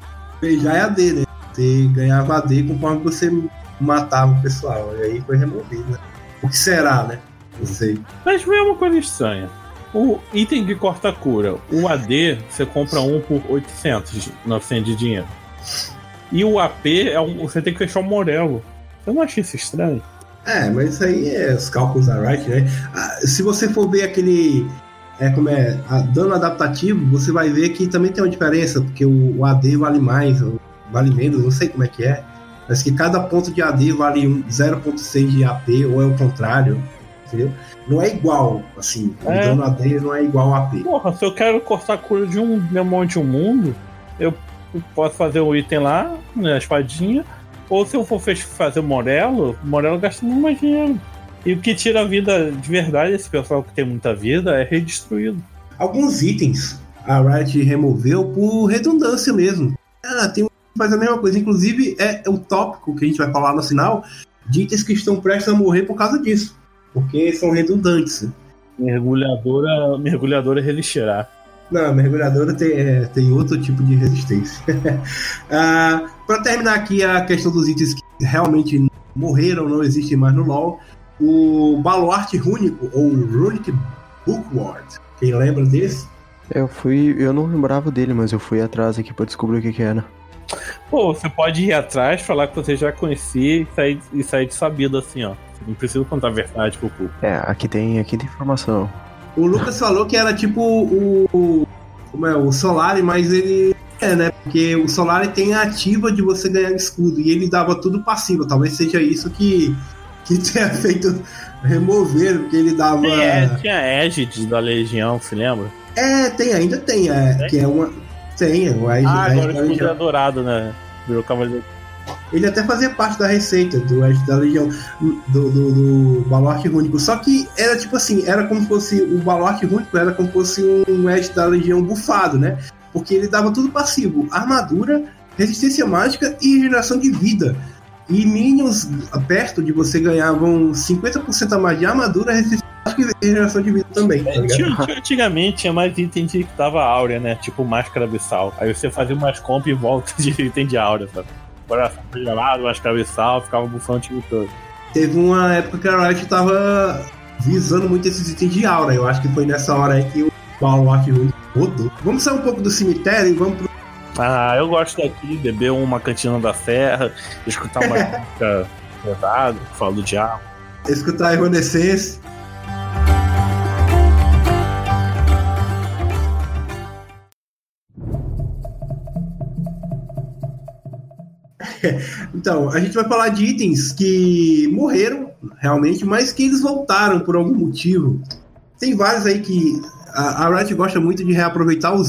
já é AD, né? Você ganhava AD conforme você matava o pessoal. E aí foi removido, né? O que será, né? Não sei. Mas foi uma coisa estranha. O item de corta-cura, o AD, você compra um por 800, 900 de dinheiro. E o AP, é um, você tem que fechar o Morelo. Você não acha isso estranho? É, mas isso aí é os cálculos da Riot, né? Ah, se você for ver aquele. É, como é, a dano adaptativo, você vai ver que também tem uma diferença, porque o, o AD vale mais, ou vale menos, não sei como é que é. Mas que cada ponto de AD vale um 0.6 de AP, ou é o contrário, entendeu? Não é igual, assim, o É. dano AD não é igual ao AP. Porra, se eu quero cortar a cura de um demônio de um mundo, eu posso fazer o item lá, né, a espadinha. Ou se eu for fazer o Morelo, o Morelo gasta muito mais dinheiro. E o que tira a vida de verdade, esse pessoal que tem muita vida, é redestruído. Alguns itens a Riot removeu por redundância mesmo. Ah, tem um que faz a mesma coisa. Inclusive, é o tópico que a gente vai falar no final de itens que estão prestes a morrer por causa disso. Porque são redundantes. Mergulhadora, mergulhadora relixirá. Não, mergulhadora tem, é, tem outro tipo de resistência. [LAUGHS] ah, para terminar aqui a questão dos itens que realmente morreram, não existem mais no LoL, o Baluarte Rúnico, ou Runic Bookward. Quem lembra desse? Eu fui. Eu não lembrava dele, mas eu fui atrás aqui pra descobrir o que, que era. Pô, você pode ir atrás, falar que você já conhecia e sair, e sair de sabido assim, ó. Não precisa contar a verdade pro cu. É, aqui tem, aqui tem informação. O Lucas falou que era tipo o, o, como é, o Solari, mas ele é, né? Porque o Solari tem a ativa de você ganhar escudo e ele dava tudo passivo. Talvez seja isso que, que tenha feito remover, porque ele dava. É, tinha Égide da Legião, se lembra? É, tem, ainda tem, é, que é uma. Tem, o Edge, Ah, Edge agora da o escudo é dourado, né? Virou cavaleiro. Ele até fazia parte da receita do Edge da Legião, do, do, do Baluarte Rúnico. Só que era tipo assim, era como se fosse. O Baluarte Rúnico era como se fosse um Edge da Legião bufado, né? Porque ele dava tudo passivo: armadura, resistência mágica e regeneração de vida. E minions perto de você ganhavam 50% a mais de armadura, resistência e regeneração de vida também. Tá tinha- Antigamente tinha mais item de que tava áurea, né? Tipo máscara abissal. Aí você fazia umas comp e volta de [LAUGHS] item de áurea, sabe? Coração gelado, máscara abissal, ficava bufando o time todo. Teve uma época que a Riot tava visando muito esses itens de aura. Eu acho que foi nessa hora aí que o Rúnico rodou. Vamos sair um pouco do cemitério e vamos pro Ah, eu gosto daqui, beber uma cantina da serra, escutar uma [LAUGHS] música pesada, fala do diabo. escutar a Evanescence. [LAUGHS] Então, a gente vai falar de itens que morreram realmente, mas que eles voltaram por algum motivo. Tem vários aí que a, a Riot gosta muito de reaproveitar os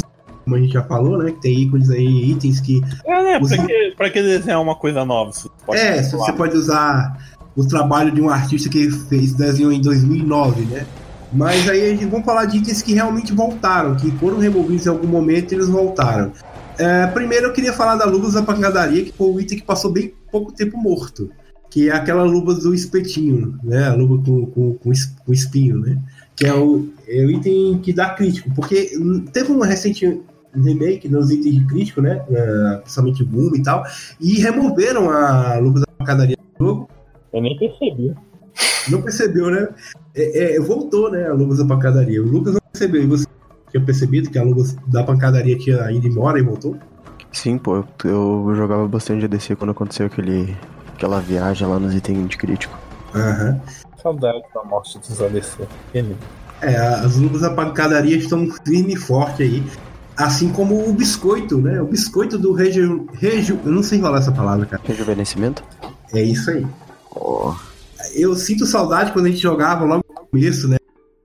como a gente já falou, né? Que tem ícones aí, itens que É, né? Pra que, pra que desenhar uma coisa nova? Você é, se você pode usar o trabalho de um artista que fez desenho em 2009, né? Mas aí a gente vamos falar de itens que realmente voltaram, que foram removidos em algum momento e eles voltaram. É, primeiro eu queria falar da luva da pancadaria, que foi o item que passou bem pouco tempo morto. Que é aquela luva do espetinho, né? A luva com, com, com espinho, né? que é o, é o item que dá crítico. Porque teve um recente remake nos itens de crítico, né? Uh, principalmente boom e tal. E removeram a luz da pancadaria do jogo. Eu nem percebi. Não percebeu, né? É, é, voltou, né? A luz da pancadaria. O Lucas não percebeu. E você tinha percebido que a luz da pancadaria tinha ido embora e voltou? Sim, pô, eu, eu jogava bastante ADC quando aconteceu aquele, aquela viagem lá nos itens de crítico. Aham. Uhum. Saudade da morte dos ADC. É, as luvas da pancadaria estão firme e forte aí. Assim como o biscoito, né? O biscoito do reju... reju... Eu não sei falar essa palavra, cara. Rejuvenescimento? É isso aí. Oh. Eu sinto saudade quando a gente jogava logo no começo, né?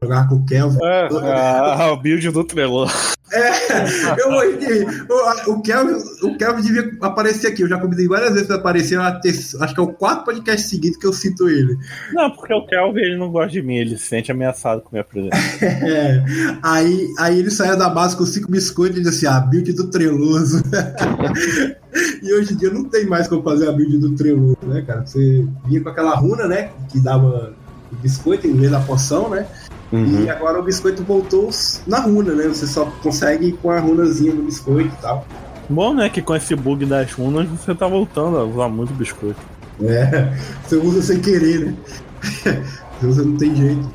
Jogar com o Kelvin. É, ah, o build do Trelor. É, [LAUGHS] eu o, o, Kelvin, o Kelvin devia aparecer aqui. Eu já convidei várias vezes para aparecer. Acho que é o quarto podcast seguinte que eu cito ele. Não, porque o Kelvin ele não gosta de mim, ele se sente ameaçado com a minha presença. [LAUGHS] É, aí, aí ele saiu da base com cinco biscoitos e disse assim: ah, build do treloso. [LAUGHS] e hoje em dia não tem mais como fazer a build do treloso, né, cara? Você vinha com aquela runa, né? Que dava biscoito em vez da poção, né? Uhum. E agora o biscoito voltou na runa, né? Você só consegue com a runazinha do biscoito e tal. Bom, né? Que com esse bug das runas você tá voltando a usar muito biscoito. É, você usa sem querer, né? [LAUGHS] você usa não tem jeito.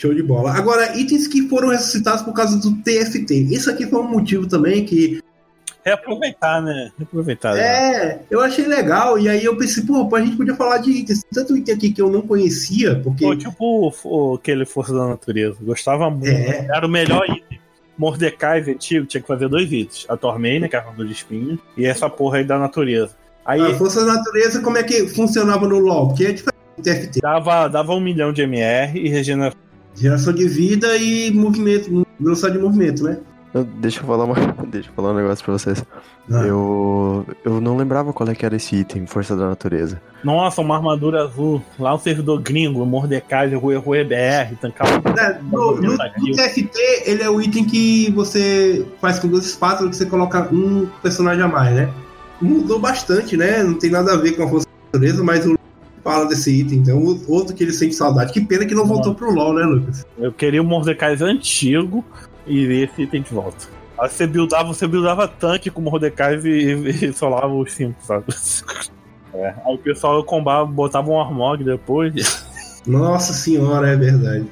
Show de bola. Agora, itens que foram ressuscitados por causa do TFT. Isso aqui foi um motivo também que Reaproveitar, né? Reaproveitar. É, né? eu achei legal. E aí eu pensei, pô, a gente podia falar de itens. Tanto item aqui que eu não conhecia, porque. Pô, tipo o, aquele Força da Natureza. Gostava muito. É. Era o melhor item. Mordecai antigo tinha que fazer dois itens. A Tormeina, que é a de espinhos, e essa porra aí da natureza. Aí, a Força da Natureza, como é que funcionava no LoL? Porque é diferente do TFT. Dava, dava um milhão de MR e regeneração. Geração de vida e movimento, velocidade de movimento, né? Deixa eu falar uma, [LAUGHS] deixa eu falar um negócio pra vocês. Ah. Eu, eu não lembrava qual é que era esse item, Força da Natureza. Nossa, uma armadura azul. Lá um servidor gringo, Mordecai, Rue Rue BR, tancava. É, no, no, no, TFT, ele é o item que você faz com duas espátulas que você coloca um personagem a mais, né? Mudou bastante, né? Não tem nada a ver com a Força da Natureza, mas o fala desse item, então outro que ele sente saudade. Que pena que não voltou pro LoL, né, Lucas? Eu queria o Mordecai antigo, e esse item de volta. Aí você buildava, você buildava tanque com Mordecai e, e solava os 5, sabe? [LAUGHS] É. Aí o pessoal combava, botava um Armog depois. Nossa senhora, é verdade.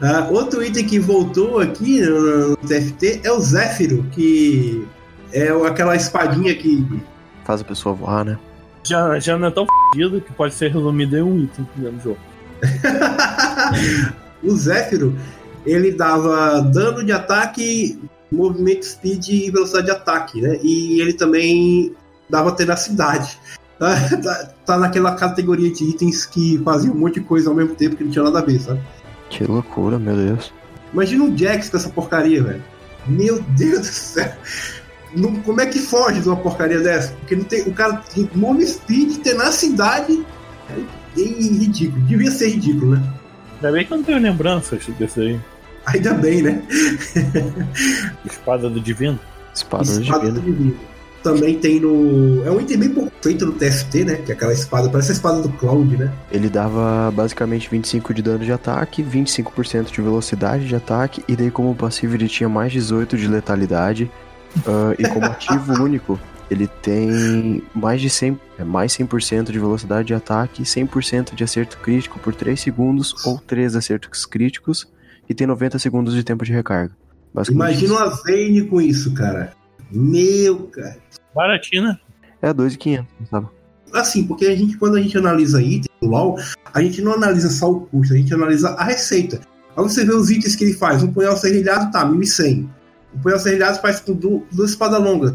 Uh, outro item que voltou aqui no, no TFT é o Zéfiro, que é aquela espadinha que. Faz a pessoa voar, né? Já, já não é tão fodido que pode ser resumido em um item no jogo. [LAUGHS] o Zéfiro, ele dava dano de ataque, movimento speed e velocidade de ataque, né? E ele também dava tenacidade. [LAUGHS] Tá, tá, tá naquela categoria de itens que faziam um monte de coisa ao mesmo tempo que não tinha nada a ver, sabe? Que loucura, meu Deus. Imagina um Jax com essa porcaria, velho. Meu Deus do céu. Não, como é que foge de uma porcaria dessa? Porque não tem, o cara tem movimento speed, tenacidade. É, é ridículo. Devia ser ridículo, né? Ainda bem que eu não tenho lembranças desse aí. Ainda bem, né? Espada do Divino. Espada, Espada do, Divino. do Divino. Também tem no. É um item bem pouco feito no TFT, né? Que é aquela espada, parece a espada do Cloud, né? Ele dava basicamente 25 de dano de ataque, 25% de velocidade de ataque, e daí como passivo ele tinha mais 18 de letalidade. Uh, e como ativo [LAUGHS] único, ele tem mais de 100, é, mais 100% de velocidade de ataque, 100% de acerto crítico por 3 segundos ou 3 acertos críticos e tem 90 segundos de tempo de recarga. Imagina uma Vayne com isso, cara. Meu, cara. Baratina. É 2,500, sabe? Assim, porque a gente, quando a gente analisa itens do LoL, a gente não analisa só o custo, a gente analisa a receita. Aí você vê os itens que ele faz. Um punhal serrilhado, tá, 1.100. Um punhal serrilhado faz com duas espadas longas,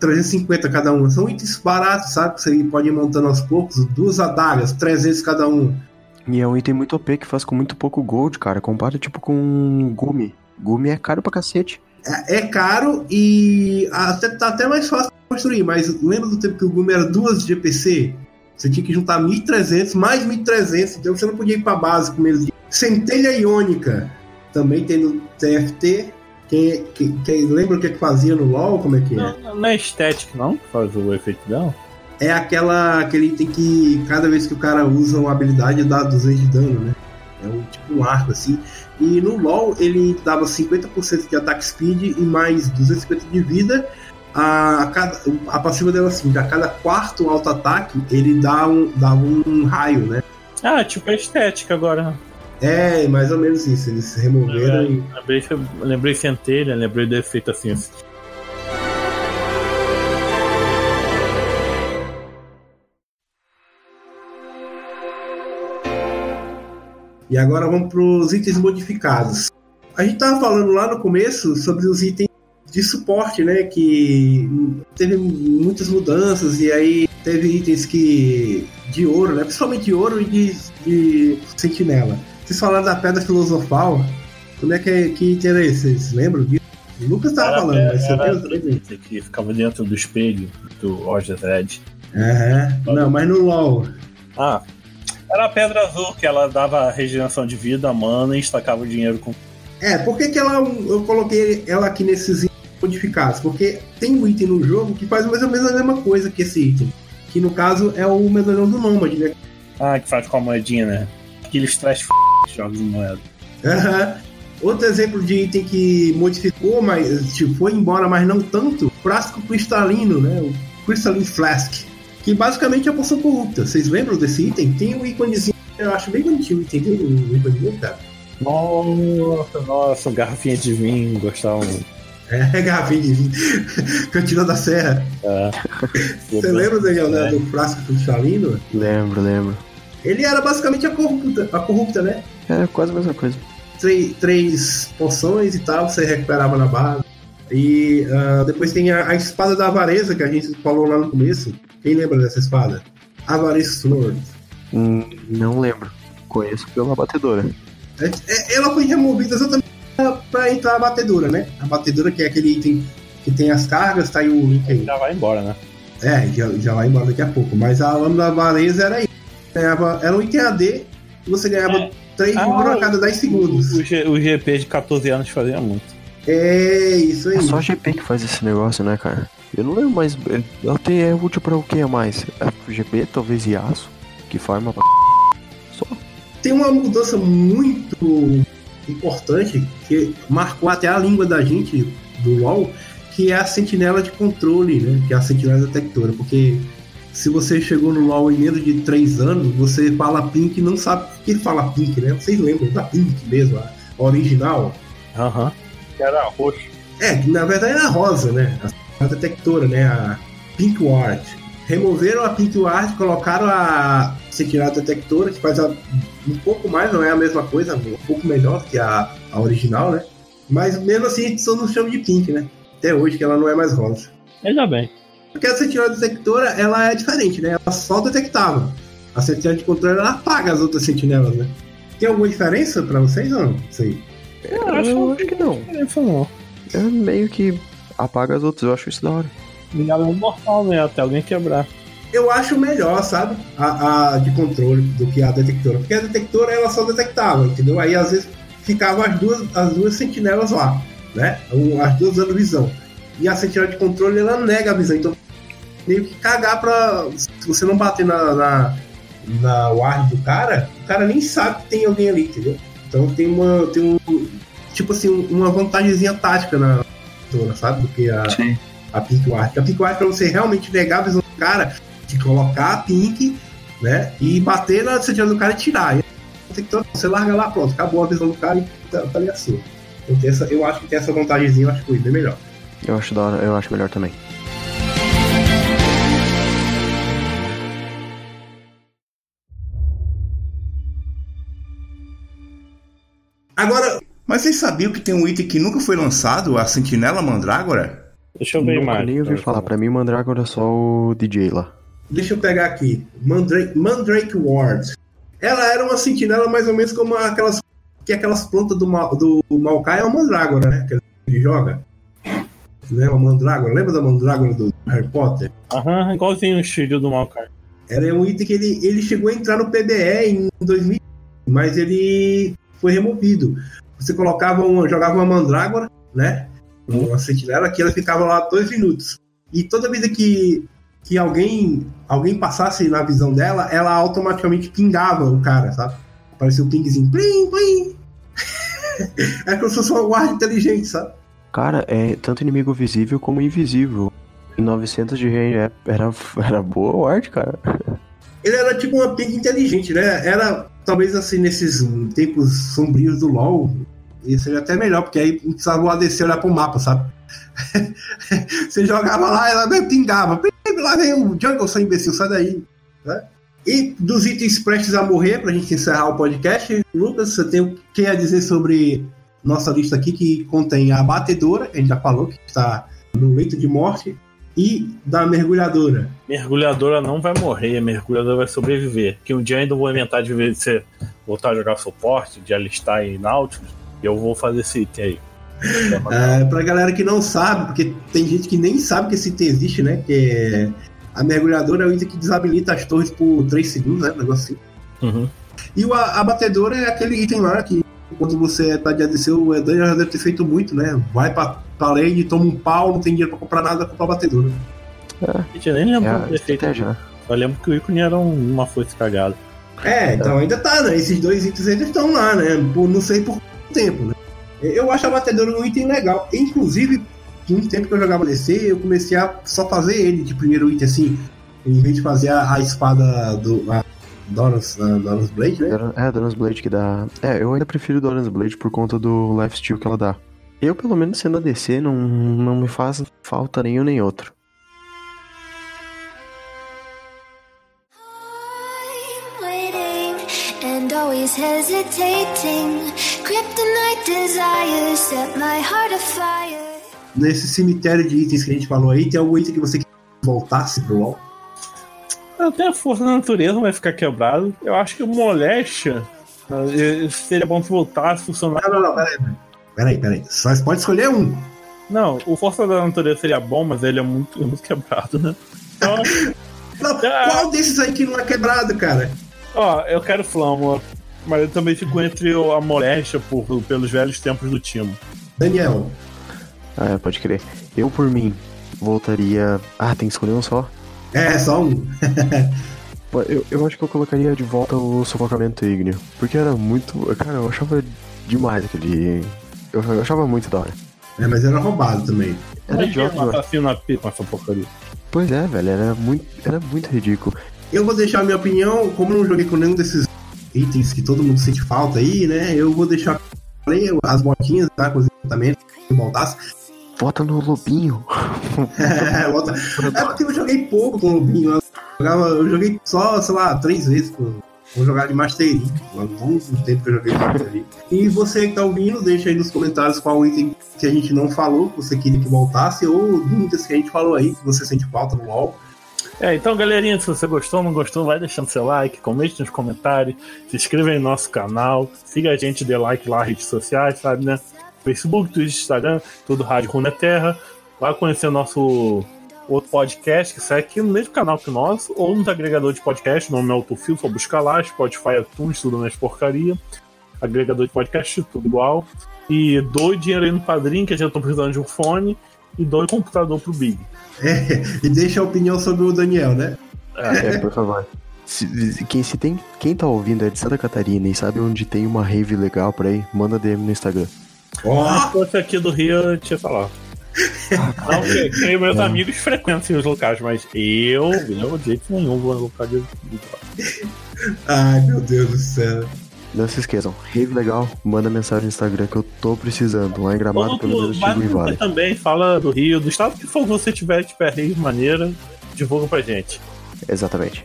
350 cada uma. São itens baratos, sabe? Você pode ir montando aos poucos. Duas adagas, 300 cada uma. E é um item muito OP que faz com muito pouco gold, cara. Compara tipo com Gumi. Gumi é caro pra cacete. É, é caro e até, tá até mais fácil de construir, mas lembra do tempo que o Gumi era duas GPC? Você tinha que juntar 1.300, mais 1.300, então você não podia ir pra base com menos de... Centelha Iônica, também tem no TFT, Quem, quem, quem lembra o que, que fazia no LoL? Como é que é? Não, não é estética, não, faz o efeito dela. É aquela, aquele item que cada vez que o cara usa uma habilidade dá 200 de dano, né? É um tipo um arco assim. E no LoL ele dava 50% de ataque speed e mais 250 de vida. A, a, cada, a passiva dela assim, a cada quarto alto ataque ele dá um, dá um raio, né? Ah, tipo a estética agora. É, mais ou menos isso. Eles removeram. e... Lembrei, lembrei centelha, lembrei do efeito assim. E agora vamos para os itens modificados. A gente estava falando lá no começo sobre os itens de suporte, né? Que teve muitas mudanças e aí teve itens que de ouro, né? Principalmente de ouro e de, de sentinela. Vocês falaram da pedra filosofal. Como é que, que item era esse? Vocês lembram disso? O Lucas estava falando, era, mas você era lembra? que ficava dentro do espelho do Roger Red. Aham. Não, mas no LoL. Ah, era a pedra azul que ela dava regeneração de vida, mana e estacava o dinheiro com. É, por que, que ela, eu coloquei ela aqui nesses itens modificados? Porque tem um item no jogo que faz mais ou menos a mesma coisa que esse item. Que no caso é o medalhão do Nômade, né? Ah, que faz com a moedinha, né? Aqueles trash f... jogos de moeda. Aham. Outro exemplo de item que modificou, mas tipo, foi embora, mas não tanto, frasco cristalino, né? O Crystalline Flask. Que basicamente é a poção corrupta. Vocês lembram desse item? Tem um íconezinho, eu acho bem bonitinho o item dele, o íconezinho, cara. Nossa, nossa, garrafinha de vinho, gostava muito. É, [LAUGHS] garrafinha de vinho. Cantina da Serra. É. Você lembra, Daniel, né, É. do frasco cristalino? Lembro, lembro. Ele era basicamente a corrupta, a corrupta, né? É quase a mesma coisa. Três, três poções e tal, você recuperava na barra. E ah, depois tem a, a espada da avareza, que a gente falou lá no começo. Quem lembra dessa espada? Avareza Sword. Hum, não lembro. Conheço pela batedora. É- é- ela foi removida exatamente para entrar a batedora, né? A batedora que é aquele item que tem as cargas, tá aí o link aí. Já vai embora, né? É, já, já vai embora daqui a pouco. Mas a lâmina da avareza era isso. Ganhava, era um item AD e você ganhava 3 Ah, a cada 10 segundos. O, G- o GP de 14 anos fazia muito. É isso aí. É só a GP que faz esse negócio, né, cara? Eu não lembro mais. Ela tem, é útil pra o que a mais? É GP, talvez Yasuo, que farma pra. Só. Tem uma mudança muito importante que marcou até a língua da gente do LoL, que é a sentinela de controle, né? Que é a sentinela detectora. Porque se você chegou no LoL em menos de 3 anos, você fala Pink e não sabe por que ele fala Pink, né? Vocês lembram da Pink mesmo, a original? Aham. Que era roxo. É, que na verdade é a rosa, né? A detectora, né? A Pink Ward. Removeram a Pink Ward, colocaram a sentinela detectora, que faz a- um pouco mais, não é a mesma coisa, um pouco melhor que a, a original, né? Mas mesmo assim a gente só não chama de Pink, né? Até hoje que ela não é mais rosa. Ainda bem. Porque a sentinela detectora, ela é diferente, né? Ela só detectava. A sentinela de controle, ela apaga as outras sentinelas, né? Tem alguma diferença pra vocês ou não? Sei. Eu Eu acho que não. Isso não. É meio que apaga as outras, eu acho isso da hora. Ligado no mortal, né? Até alguém quebrar. eu acho melhor, sabe? A, a de controle do que a detectora. Porque a detectora ela só detectava, entendeu? Aí às vezes ficavam as duas, as duas sentinelas lá, né? As duas dando visão. E a sentinela de controle ela nega a visão. Então meio que cagar pra. Se você não bater na, na, na ward do cara, o cara nem sabe que tem alguém ali, entendeu? Então tem uma. Tem um. Tipo assim, uma vantagemzinha tática na detectora, sabe? Do que a Sim. a Pink Ward. A Pink Ward, pra você realmente negar a visão do cara, de colocar a Pink, né? E bater na sentinela do cara e tirar. E que- você larga lá, pronto, acabou a visão do cara e tá, tá ali a sua. Então, tem essa, eu acho que tem essa vantagemzinha, eu acho que foi bem melhor. Eu acho da hora, eu acho melhor também. Mas vocês sabiam que tem um item que nunca foi lançado, a Sentinela Mandrágora? Deixa eu ver Nunca mais. nem ouvi falar. Pra mim, Mandrágora é só o DJ lá. Deixa eu pegar aqui. Mandrake, Mandrake Ward. Ela era uma sentinela mais ou menos como aquelas. Que aquelas plantas do, Ma- do Maokai é uma mandrágora, né? Que ele joga. Né? Uma mandrágora. Lembra da mandrágora do Harry Potter? Aham, igualzinho o estilo do Maokai. Era um item que ele, ele chegou a entrar no PBE em 2000, mas ele foi removido. Você colocava uma, jogava uma mandrágora né? Uma sentinela que ela ficava lá dois minutos. E toda vez que, que alguém, alguém passasse na visão dela, ela automaticamente pingava o cara, sabe? Aparecia o um pingzinho. Plim, plim. [LAUGHS] é como se fosse uma guarda inteligente, sabe? Cara, é tanto inimigo visível como invisível. Em 900 de range é, era, era boa ward, cara. Ele era tipo uma ping inteligente, né? Era, talvez assim, nesses tempos sombrios do LoL, isso seria até melhor, porque aí não precisava o ADC olhar pro mapa, sabe? [LAUGHS] Você jogava lá, ela pingava. Lá vem o Jungle, seu imbecil, sai daí. Né? E dos itens prestes a morrer, pra gente encerrar o podcast, Lucas, você tem o que a dizer sobre nossa lista aqui, que contém a batedora, a gente já falou, que está no leito de morte, e da mergulhadora. Mergulhadora não vai morrer, a mergulhadora vai sobreviver. Que um dia ainda vou inventar de você voltar a jogar suporte, de alistar em Nautilus, eu vou fazer esse item aí. [LAUGHS] É, pra galera que não sabe, porque tem gente que nem sabe que esse item existe, né? Que é, a mergulhadora é o item que desabilita as torres por 3 segundos, né? Um negócio assim. Uhum. E o, a batedora é aquele item lá que quando você tá de ADC, o Edan já deve ter feito muito, né? Vai pra, pra lane, toma um pau, não tem dinheiro pra comprar nada, compra a batedora. É. Gente, eu nem lembro é, ter feito. Né? Eu lembro que o ícone era uma força cagada. É, então ainda tá, né? Esses dois itens ainda estão lá, né? Por, não sei por tempo, né? Eu acho a batedora um item legal. Inclusive, muito tempo que eu jogava DC, eu comecei a só fazer ele de primeiro item, assim, em vez de fazer a, a espada do. A Doran's, Doran's Blade, né? É, Doran's Blade que dá. É, eu ainda prefiro Doran's Blade por conta do lifesteal que ela dá. Eu, pelo menos sendo ADC, não, não me faz falta nenhum nem outro. Always hesitating. Kryptonite desires set my heart afire. Nesse cemitério de itens que a gente falou aí, tem algum item que você voltasse pro LoL? Até a força da natureza vai ficar quebrado. Eu acho que o moléstia eh, seria bom se voltasse a funcionar. Não, não, não, peraí. Peraí, peraí. Só pode escolher um. Não, o Força da Natureza seria bom, mas ele é muito, muito quebrado, né? Então, [LAUGHS] não, ah, qual desses aí que não é quebrado, cara? Ó, eu quero Flama, mas eu também fico entre a moléstia por, pelos velhos tempos do Timo. Daniel. Ah, pode crer. Eu, por mim, voltaria. Ah, tem que escolher um só? É, só um. [LAUGHS] eu, eu acho que eu colocaria de volta o sufocamento ígneo. Porque era muito. Cara, eu achava demais aquele. Eu, eu achava muito da hora. É, mas era roubado também. Era idiota. Um assassino na pipa essa porcaria. Pois é, velho, era muito, era muito ridículo. Eu vou deixar a minha opinião, como eu não joguei com nenhum desses itens que todo mundo sente falta aí, né? Eu vou deixar as botinhas, tá? Com os equipamentos, que voltasse. Vota no Lobinho. [LAUGHS] é, volta. é porque eu joguei pouco com o Lobinho. Eu, jogava, eu joguei só, sei lá, três vezes com. Vou jogar de Mastery. Há muito tempo que eu joguei de Mastery. E você que tá ouvindo, deixa aí nos comentários qual item que a gente não falou, que você queria que voltasse, ou dúvidas que a gente falou aí, que você sente falta no LoL. É, então, galerinha, se você gostou, não gostou, vai deixando seu like, comente nos comentários, se inscreva em nosso canal, siga a gente, dê like lá nas redes sociais, sabe, né? Facebook, Twitter, Instagram, tudo Rádio Runa Terra. Vai conhecer o nosso outro podcast que sai aqui no mesmo canal que o nosso, ou nos agregadores de podcast, o nome é Autofil, só buscar lá, Spotify, iTunes, tudo nas porcaria. Agregador de podcast, tudo igual. E doe dinheiro aí no padrinho, que a gente tá precisando de um fone, e doe computador pro Big. É, e deixa a opinião sobre o Daniel, né? É, por favor. Se, quem, se tem, quem tá ouvindo é de Santa Catarina e sabe onde tem uma rave legal por aí, manda DM no Instagram. Oh. Se fosse aqui do Rio, eu tinha falado. [LAUGHS] Não, porque meus não. amigos frequentam os locais, mas eu, eu de jeito nenhum vou no local de. Ai, meu Deus do céu. Não se esqueçam, rave legal, manda mensagem no Instagram que eu tô precisando. Lá em Gramado, pelo menos, Chico e Vale. também fala do Rio, do estado que for você tiver, tiver rave maneira, divulga pra gente. Exatamente.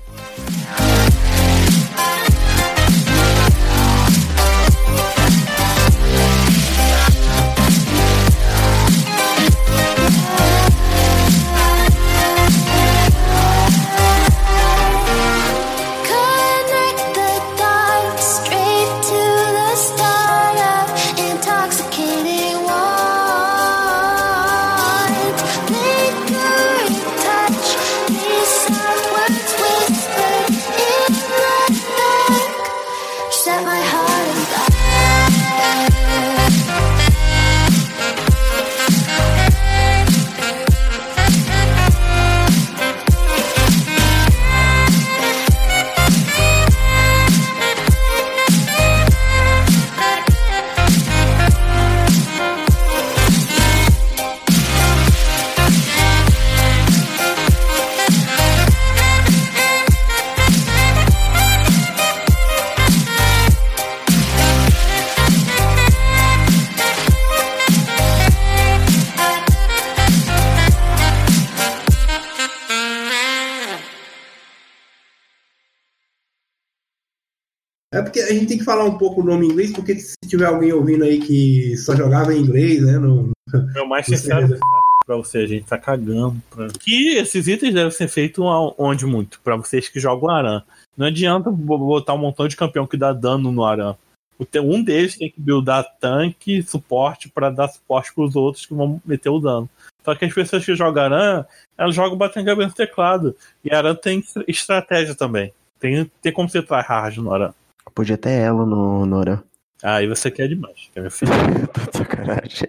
Gente tem que falar um pouco o nome em inglês, porque se tiver alguém ouvindo aí que só jogava em inglês, né? No, Meu mais no sincero pra você, a gente tá cagando. Pra... Que esses itens devem ser feitos onde muito? Pra vocês que jogam Aran. Não adianta bo- botar um montão de campeão que dá dano no Aran. O Um deles tem que buildar tanque, suporte, pra dar suporte pros outros que vão meter o dano. Só que as pessoas que jogam Aran, elas jogam batendo cabeça no teclado. E Aran tem estra- estratégia também. Tem, tem como você tryhard no Aran. Podia até ela no Nora. Aí você quer demais, quer ver filho? Tá de sacanagem.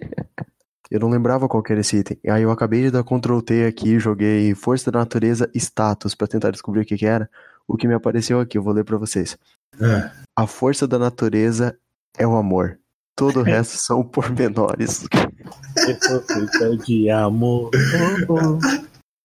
Eu não lembrava qual que era esse item. Aí eu acabei de dar Ctrl T aqui, joguei Força da Natureza Status pra tentar descobrir o que que era. O que me apareceu aqui, eu vou ler pra vocês. É. A força da natureza é o amor. Todo o resto [LAUGHS] são pormenores. Eu sou feita de amor. Oh, [LAUGHS] oh.